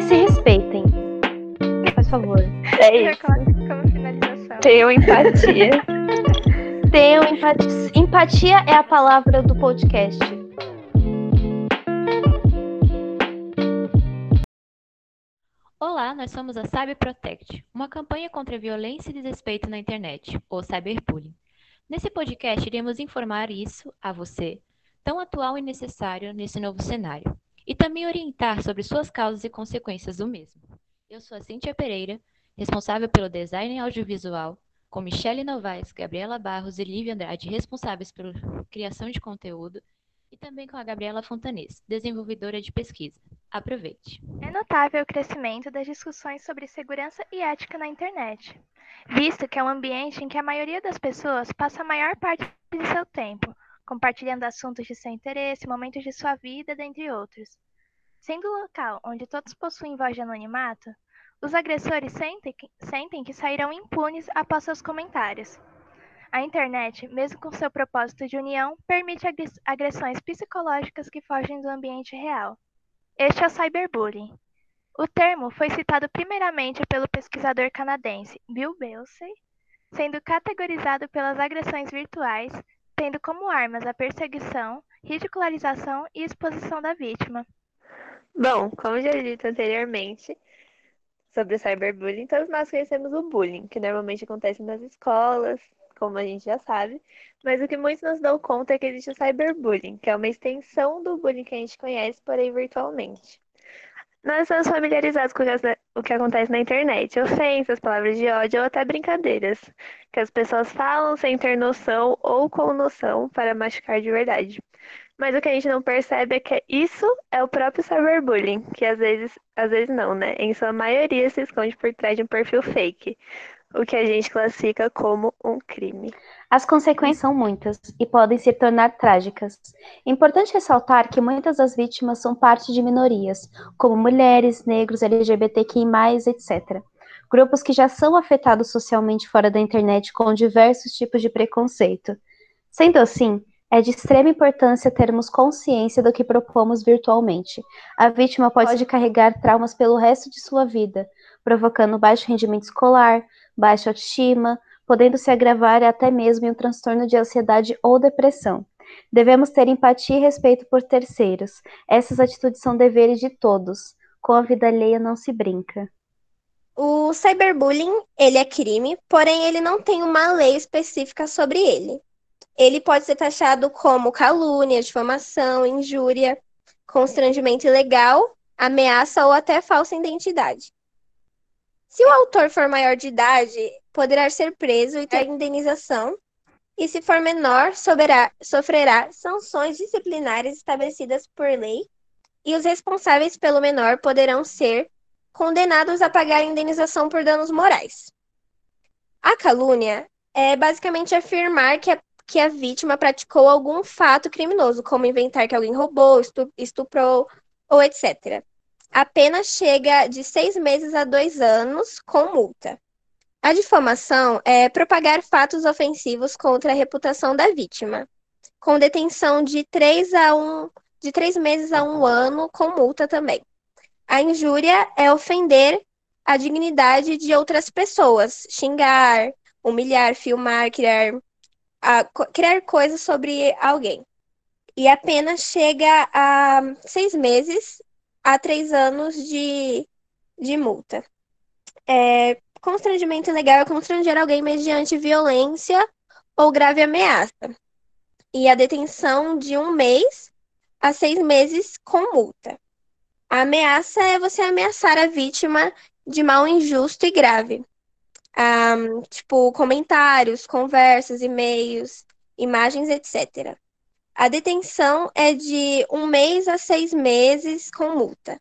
Mas se respeitem. Faz favor. É isso. Como, como finalização. Tenham empatia. Tenham empatia. Empatia é a palavra do podcast. Olá, nós somos a Cyber Protect, uma campanha contra a violência e desrespeito na internet, ou cyberbullying. Nesse podcast, iremos informar isso a você, tão atual e necessário nesse novo cenário, e também orientar sobre suas causas e consequências do mesmo. Eu sou a Cíntia Pereira, responsável pelo design audiovisual, com Michele Novaes, Gabriela Barros e Lívia Andrade, responsáveis pela criação de conteúdo, e também com a Gabriela Fontanês, desenvolvedora de pesquisa. Aproveite! É notável o crescimento das discussões sobre segurança e ética na internet, visto que é um ambiente em que a maioria das pessoas passa a maior parte de seu tempo, compartilhando assuntos de seu interesse, momentos de sua vida, dentre outros. Sendo o local onde todos possuem voz de anonimato, os agressores sentem que, sentem que sairão impunes após seus comentários. A internet, mesmo com seu propósito de união, permite agressões psicológicas que fogem do ambiente real. Este é o cyberbullying. O termo foi citado primeiramente pelo pesquisador canadense Bill Belsey, sendo categorizado pelas agressões virtuais, tendo como armas a perseguição, ridicularização e exposição da vítima. Bom, como já dito anteriormente sobre o cyberbullying, todos nós conhecemos o bullying, que normalmente acontece nas escolas, como a gente já sabe, mas o que muitos não dão conta é que existe o cyberbullying, que é uma extensão do bullying que a gente conhece, porém virtualmente. Nós estamos familiarizados com o que acontece na internet, ofensas, palavras de ódio ou até brincadeiras, que as pessoas falam sem ter noção ou com noção para machucar de verdade. Mas o que a gente não percebe é que isso é o próprio cyberbullying, que às vezes, às vezes não, né? Em sua maioria se esconde por trás de um perfil fake o que a gente classifica como um crime. As consequências são muitas e podem se tornar trágicas. Importante ressaltar que muitas das vítimas são parte de minorias, como mulheres, negros, LGBTQI, etc. Grupos que já são afetados socialmente fora da internet com diversos tipos de preconceito. Sendo assim, é de extrema importância termos consciência do que propomos virtualmente. A vítima pode carregar traumas pelo resto de sua vida, provocando baixo rendimento escolar, baixa autoestima, podendo se agravar até mesmo em um transtorno de ansiedade ou depressão. Devemos ter empatia e respeito por terceiros. Essas atitudes são deveres de todos. Com a vida alheia não se brinca. O cyberbullying, ele é crime, porém ele não tem uma lei específica sobre ele. Ele pode ser taxado como calúnia, difamação, injúria, constrangimento ilegal, ameaça ou até falsa identidade. Se o autor for maior de idade, poderá ser preso e ter indenização, e se for menor, soberá, sofrerá sanções disciplinares estabelecidas por lei, e os responsáveis pelo menor poderão ser condenados a pagar indenização por danos morais. A calúnia é basicamente afirmar que a, que a vítima praticou algum fato criminoso, como inventar que alguém roubou, estuprou ou etc a pena chega de seis meses a dois anos com multa. A difamação é propagar fatos ofensivos contra a reputação da vítima, com detenção de três, a um, de três meses a um ano, com multa também. A injúria é ofender a dignidade de outras pessoas, xingar, humilhar, filmar, criar, a, criar coisas sobre alguém. E a pena chega a seis meses a três anos de, de multa. É, constrangimento ilegal é constranger alguém mediante violência ou grave ameaça. E a detenção de um mês a seis meses com multa. A ameaça é você ameaçar a vítima de mal injusto e grave. Um, tipo, comentários, conversas, e-mails, imagens, etc. A detenção é de um mês a seis meses com multa.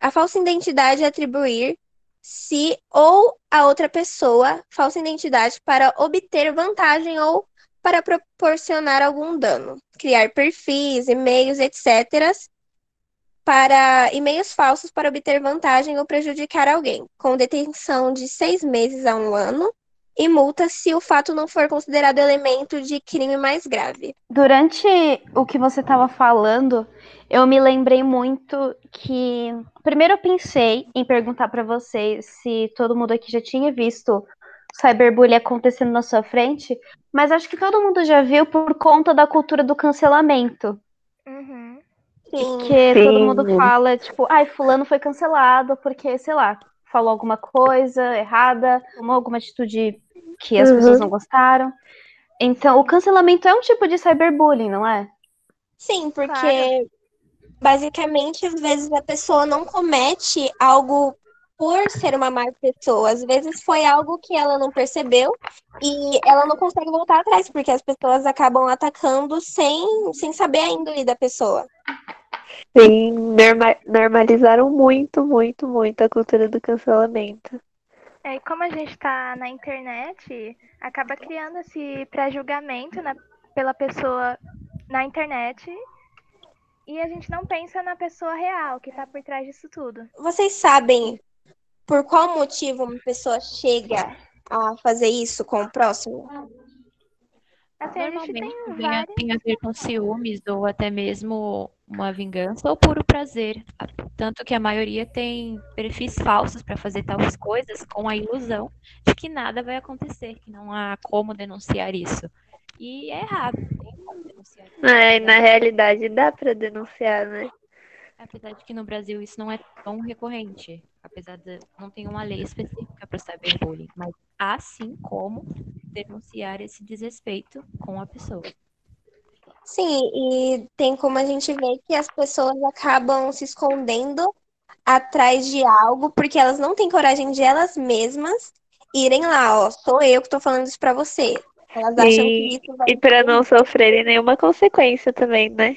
A falsa identidade é atribuir se ou a outra pessoa falsa identidade para obter vantagem ou para proporcionar algum dano. Criar perfis, e-mails, etc. para e-mails falsos para obter vantagem ou prejudicar alguém, com detenção de seis meses a um ano e multa se o fato não for considerado elemento de crime mais grave. Durante o que você estava falando, eu me lembrei muito que. Primeiro, eu pensei em perguntar para vocês se todo mundo aqui já tinha visto cyberbullying acontecendo na sua frente, mas acho que todo mundo já viu por conta da cultura do cancelamento. Uhum. Sim. Que todo Sim. mundo fala, tipo, ai, fulano foi cancelado porque, sei lá, falou alguma coisa errada, tomou alguma atitude que as Uhum. pessoas não gostaram. Então, o cancelamento é um tipo de cyberbullying, não é? Sim, porque Claro. basicamente às vezes a pessoa não comete algo por ser uma má pessoa. Às vezes foi algo que ela não percebeu e ela não consegue voltar atrás, porque as pessoas acabam atacando sem, sem saber a índole da pessoa. Sim, norma- normalizaram muito, muito, muito a cultura do cancelamento. É, e como a gente está na internet, acaba criando esse pré-julgamento né, pela pessoa na internet e a gente não pensa na pessoa real que está por trás disso tudo. Vocês sabem por qual motivo uma pessoa chega a fazer isso com o próximo? Assim, a gente Normalmente tem várias. tem a ver com ciúmes ou até mesmo uma vingança ou puro prazer. Tanto que a maioria tem perfis falsos para fazer tais coisas com a ilusão de que nada vai acontecer, que não há como denunciar isso. E é errado, tem como denunciar. É, na realidade dá pra denunciar, né? Apesar de que no Brasil isso não é tão recorrente, apesar de não ter uma lei específica para cyberbullying, mas há sim como denunciar esse desrespeito com a pessoa. Sim, e tem como a gente ver que as pessoas acabam se escondendo atrás de algo porque elas não têm coragem de elas mesmas irem lá, ó, sou eu que tô falando isso pra você. Elas acham que E, isso vai e para não sofrerem nenhuma consequência também, né?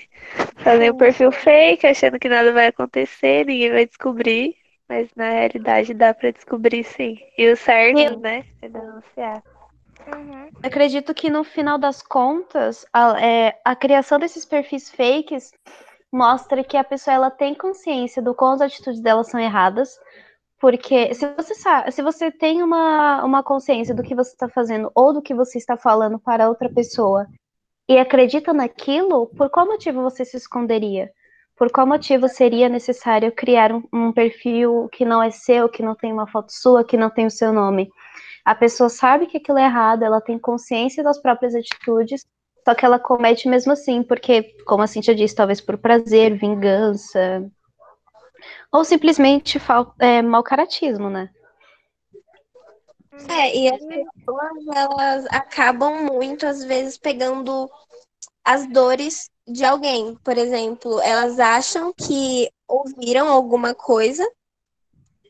Fazem um perfil fake, achando que nada vai acontecer, ninguém vai descobrir. Mas na realidade dá pra descobrir sim. E o certo, Eu- né? É denunciar. Uhum. Acredito que no final das contas, a, é, a criação desses perfis fakes mostra que a pessoa ela tem consciência do quão as atitudes dela são erradas. Porque se você sabe, se você tem uma, uma consciência do que você está fazendo ou do que você está falando para outra pessoa e acredita naquilo, por qual motivo você se esconderia? Por qual motivo seria necessário criar um, um perfil que não é seu, que não tem uma foto sua, que não tem o seu nome? A pessoa sabe que aquilo é errado, ela tem consciência das próprias atitudes, só que ela comete mesmo assim, porque, como a Cintia disse, talvez por prazer, vingança, ou simplesmente é, mau caratismo, né? É, e as pessoas, elas acabam muito, às vezes, pegando as dores de alguém. Por exemplo, elas acham que ouviram alguma coisa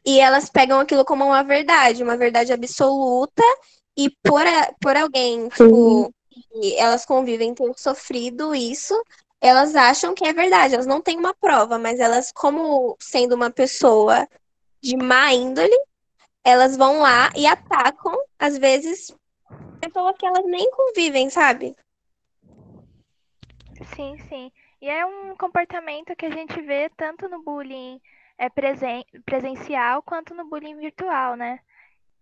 e elas pegam aquilo como uma verdade, uma verdade absoluta, e por, a- por alguém, tipo, que elas convivem ter sofrido isso, elas acham que é verdade. Elas não têm uma prova, mas elas, como sendo uma pessoa de má índole, elas vão lá e atacam, às vezes, pessoas que elas nem convivem, sabe? Sim, sim. E é um comportamento que a gente vê tanto no bullying é, presen presencial quanto no bullying virtual, né?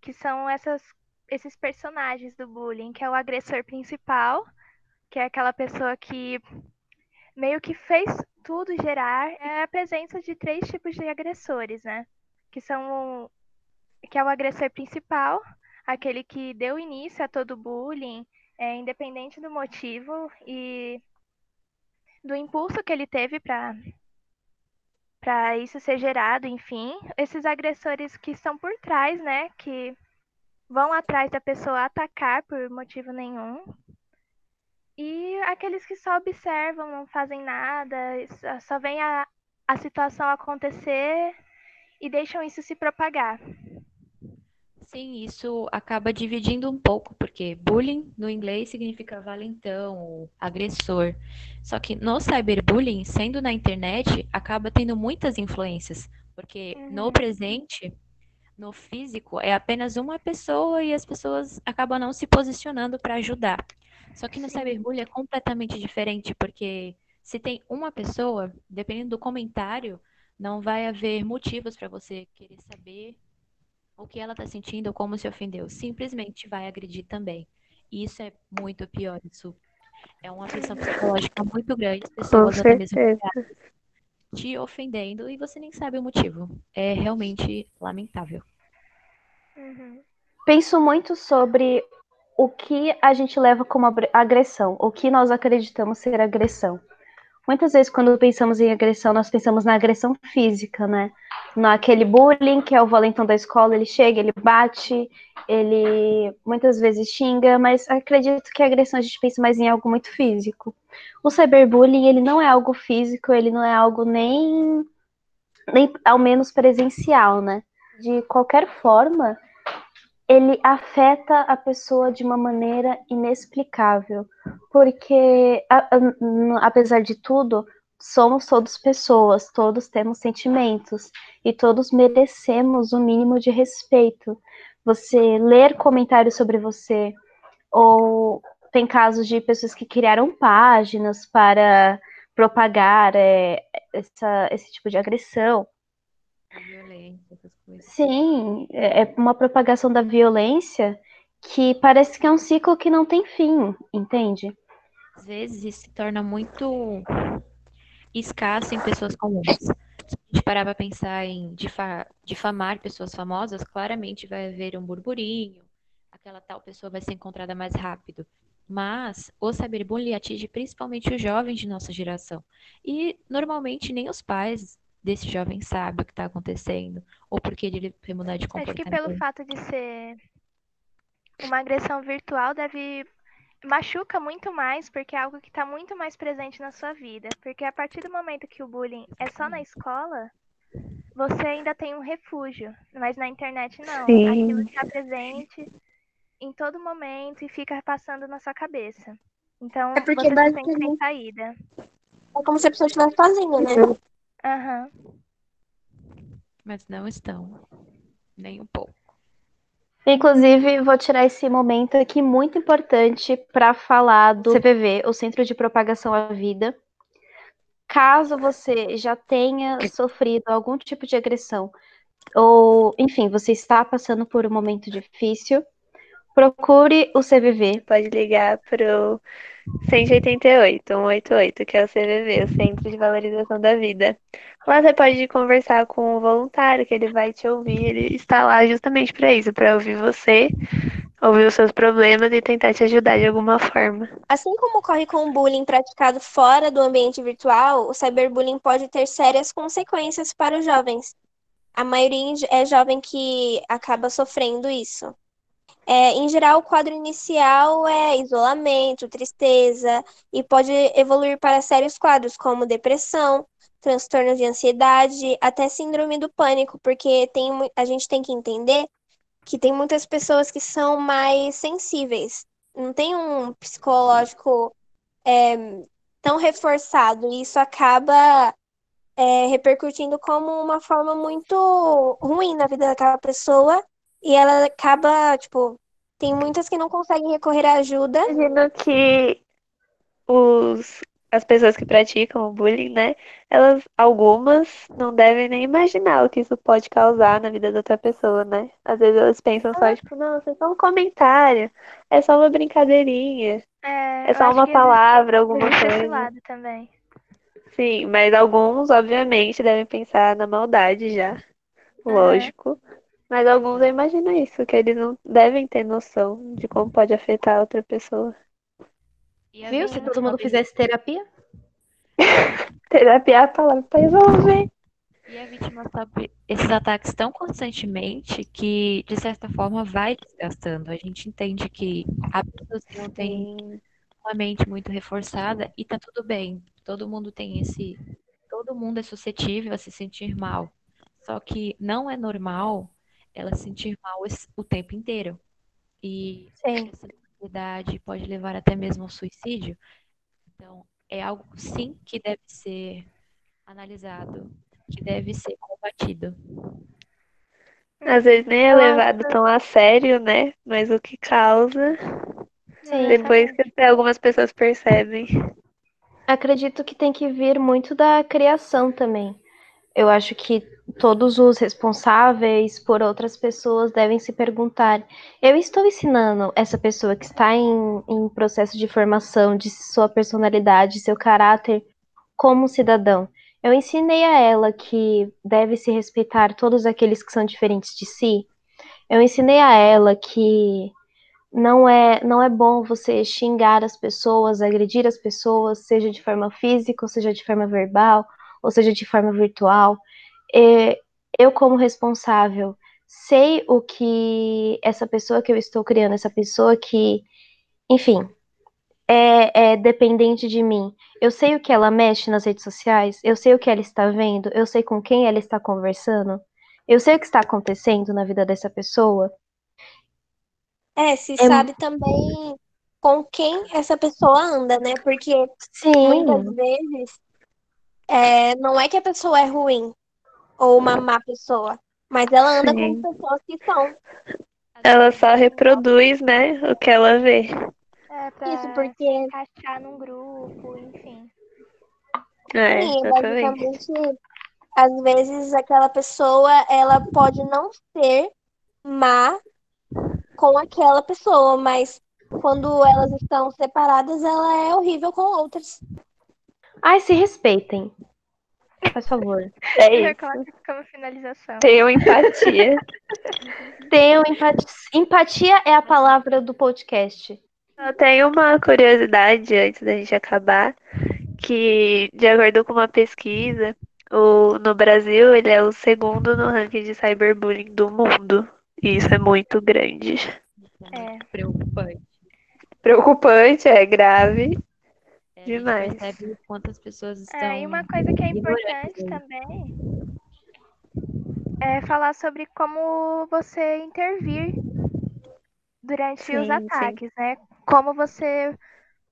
Que são essas, esses personagens do bullying, que é o agressor principal, que é aquela pessoa que meio que fez tudo gerar, é a presença de três tipos de agressores, né? Que são o- que é o agressor principal, aquele que deu início a todo bullying, é, independente do motivo e do impulso que ele teve para para isso ser gerado, enfim, esses agressores que estão por trás, né, que vão atrás da pessoa atacar por motivo nenhum. E aqueles que só observam, não fazem nada, só- veem a, a situação acontecer e deixam isso se propagar. Sim, isso acaba dividindo um pouco, porque bullying no inglês significa valentão, agressor. Só que no cyberbullying, sendo na internet, acaba tendo muitas influências, porque no Uhum. presente, no físico, é apenas uma pessoa e as pessoas acabam não se posicionando para ajudar. Só que no Sim. cyberbullying é completamente diferente, porque se tem uma pessoa, dependendo do comentário, não vai haver motivos para você querer saber o que ela está sentindo ou como se ofendeu. Simplesmente vai agredir também. E isso é muito pior. Isso é uma pressão psicológica muito grande. Pessoas até mesmo te ofendendo e você nem sabe o motivo. É realmente lamentável. Uhum. Penso muito sobre o que a gente leva como agressão, o que nós acreditamos ser agressão. Muitas vezes, quando pensamos em agressão, nós pensamos na agressão física, né? Naquele bullying, que é o valentão da escola, ele chega, ele bate, ele muitas vezes xinga, mas acredito que a agressão a gente pensa mais em algo muito físico. O cyberbullying, ele não é algo físico, ele não é algo nem, nem ao menos presencial, né? De qualquer forma, ele afeta a pessoa de uma maneira inexplicável, porque apesar de tudo, somos todos pessoas, todos temos sentimentos e todos merecemos o um mínimo de respeito. Você ler comentários sobre você ou tem casos de pessoas que criaram páginas para propagar é, essa, esse tipo de agressão Sim, é, é uma propagação da violência que parece que é um ciclo que não tem fim, entende? Às vezes isso se torna muito escasso em pessoas comuns. Se a gente parar para pensar em difa difamar pessoas famosas, claramente vai haver um burburinho, aquela tal pessoa vai ser encontrada mais rápido. Mas o cyberbullying atinge principalmente os jovens de nossa geração. E normalmente nem os pais desse jovem sabe o que está acontecendo ou porque ele vai mudar de comportamento. Acho que pelo fato de ser uma agressão virtual deve machuca muito mais porque é algo que está muito mais presente na sua vida. Porque a partir do momento que o bullying é só na escola, você ainda tem um refúgio, mas na internet não. Sim. Aquilo está presente em todo momento e fica passando na sua cabeça. Então, é porque você basicamente... tem sem saída. É como se a pessoa estivesse sozinha, né? Aham. Mas não estão. Nem um pouco. Inclusive, vou tirar esse momento aqui muito importante para falar do CPV, o Centro de Propagação à Vida. Caso você já tenha sofrido algum tipo de agressão, ou, enfim, você está passando por um momento difícil, procure o CVV. Pode ligar para o 188, 188, que é o CVV, o Centro de Valorização da Vida. Lá você pode conversar com o voluntário, que ele vai te ouvir. Ele está lá justamente para isso, para ouvir você, ouvir os seus problemas e tentar te ajudar de alguma forma. Assim como ocorre com o bullying praticado fora do ambiente virtual, o cyberbullying pode ter sérias consequências para os jovens. A maioria é jovem que acaba sofrendo isso. É, em geral, o quadro inicial é isolamento, tristeza, e pode evoluir para sérios quadros como depressão, transtorno de ansiedade, até síndrome do pânico, porque tem, a gente tem que entender que tem muitas pessoas que são mais sensíveis. Não tem um psicológico é, tão reforçado, e isso acaba é, repercutindo como uma forma muito ruim na vida daquela pessoa e ela acaba, tipo, tem muitas que não conseguem recorrer à ajuda. Imagino que os, as pessoas que praticam o bullying, né? Elas, algumas, não devem nem imaginar o que isso pode causar na vida da outra pessoa, né? Às vezes elas pensam só, tipo, nossa, é só um comentário, é só uma brincadeirinha, é, é só uma palavra, alguma coisa. lado também. Sim, mas alguns, obviamente, devem pensar na maldade já. Lógico. Mas alguns eu imagino isso, que eles não devem ter noção de como pode afetar outra pessoa. Viu? Se todo mundo fizesse terapia? terapia é a palavra pra resolver. E a vítima sofre esses ataques tão constantemente que, de certa forma, vai desgastando. A gente entende que a pessoa não tem uma mente muito reforçada e tá tudo bem. Todo mundo tem esse. Todo mundo é suscetível a se sentir mal. Só que não é normal ela se sentir mal o tempo inteiro. E sim. essa ansiedade pode levar até mesmo ao suicídio. Então, é algo sim que deve ser analisado, que deve ser combatido. Às vezes nem é levado tão a sério, né? Mas o que causa. Sim, depois que algumas pessoas percebem. Acredito que tem que vir muito da criação também eu acho que todos os responsáveis por outras pessoas devem se perguntar: eu estou ensinando essa pessoa que está em, em processo de formação de sua personalidade, seu caráter como cidadão? Eu ensinei a ela que deve se respeitar todos aqueles que são diferentes de si. Eu ensinei a ela que não é, não é bom você xingar as pessoas, agredir as pessoas, seja de forma física, ou seja de forma verbal, ou seja de forma virtual. E eu, como responsável, sei o que essa pessoa que eu estou criando, essa pessoa que, enfim, é, é dependente de mim. Eu sei o que ela mexe nas redes sociais, eu sei o que ela está vendo, eu sei com quem ela está conversando, eu sei o que está acontecendo na vida dessa pessoa. É, se é... sabe também com quem essa pessoa anda, né? Porque Sim. muitas vezes é, não é que a pessoa é ruim ou uma má pessoa, mas ela anda Sim. com pessoas que são. Ela só reproduz, né, o que ela vê. É, pra Isso porque encaixar num grupo, enfim. É, Sim, exatamente. basicamente, às vezes aquela pessoa, ela pode não ser má com aquela pessoa, mas quando elas estão separadas, ela é horrível com outras. Ai, se respeitem. Por favor. É isso. Como finalização. Tenham empatia. Tenham empatia. Empatia é a palavra do podcast. Eu tenho uma curiosidade antes da gente acabar, que de acordo com uma pesquisa, o, no Brasil ele é o segundo no ranking de cyberbullying do mundo. E isso é muito grande. É. Preocupante. Preocupante, é grave. Demais. A percebe quantas pessoas estão. É, e uma coisa que é importante também é falar sobre como você intervir durante Sim, os sim. ataques, né? Como você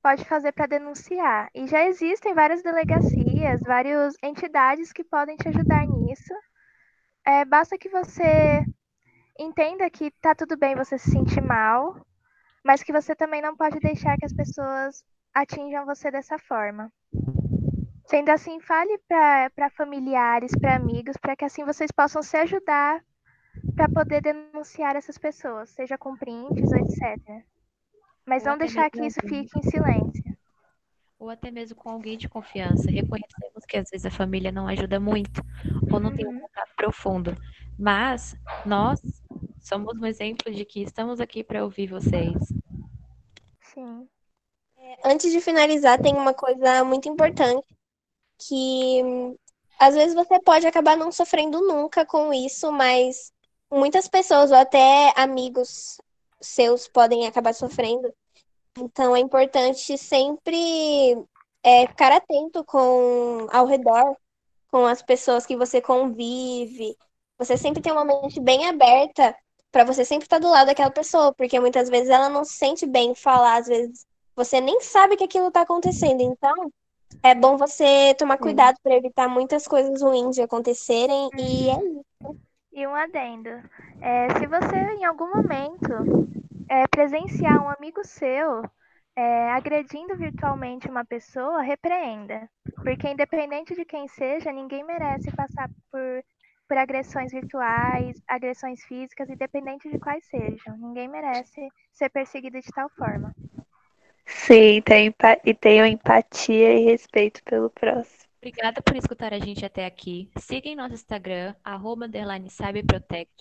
pode fazer para denunciar. E já existem várias delegacias, várias entidades que podem te ajudar nisso. É, basta que você entenda que tá tudo bem você se sentir mal, mas que você também não pode deixar que as pessoas atinjam você dessa forma. Sendo assim, fale para familiares, para amigos, para que assim vocês possam se ajudar para poder denunciar essas pessoas, seja com prints, etc. Mas Ou não deixar que isso fique em silêncio. Ou até mesmo com alguém de confiança. Reconhecemos que às vezes a família não ajuda muito, ou não tem um Uhum. contato profundo. Mas nós somos um exemplo de que estamos aqui para ouvir vocês. Sim. Antes de finalizar, tem uma coisa muito importante que hum, às vezes você pode acabar não sofrendo nunca com isso, mas muitas pessoas ou até amigos seus podem acabar sofrendo. Então é importante sempre é, ficar atento com ao redor, com as pessoas que você convive. Você sempre tem uma mente bem aberta para você sempre estar do lado daquela pessoa, porque muitas vezes ela não se sente bem em falar, às vezes você nem sabe que aquilo está acontecendo. Então, é bom você tomar cuidado para evitar muitas coisas ruins de acontecerem. E é isso. E um adendo. É, se você em algum momento é, presenciar um amigo seu é, agredindo virtualmente uma pessoa, repreenda. Porque independente de quem seja, ninguém merece passar por, por agressões virtuais, agressões físicas, independente de quais sejam. Ninguém merece ser perseguido de tal forma. Sim, empa- e tenham empatia e respeito pelo próximo. Obrigada por escutar a gente até aqui. Siga em nosso Instagram, arroba cyberprotect.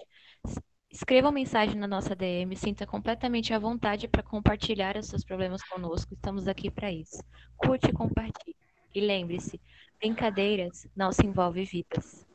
S- Escreva uma mensagem na nossa DM, sinta completamente à vontade para compartilhar os seus problemas conosco. Estamos aqui para isso. Curte e compartilhe. E lembre-se, brincadeiras não se envolvem vidas.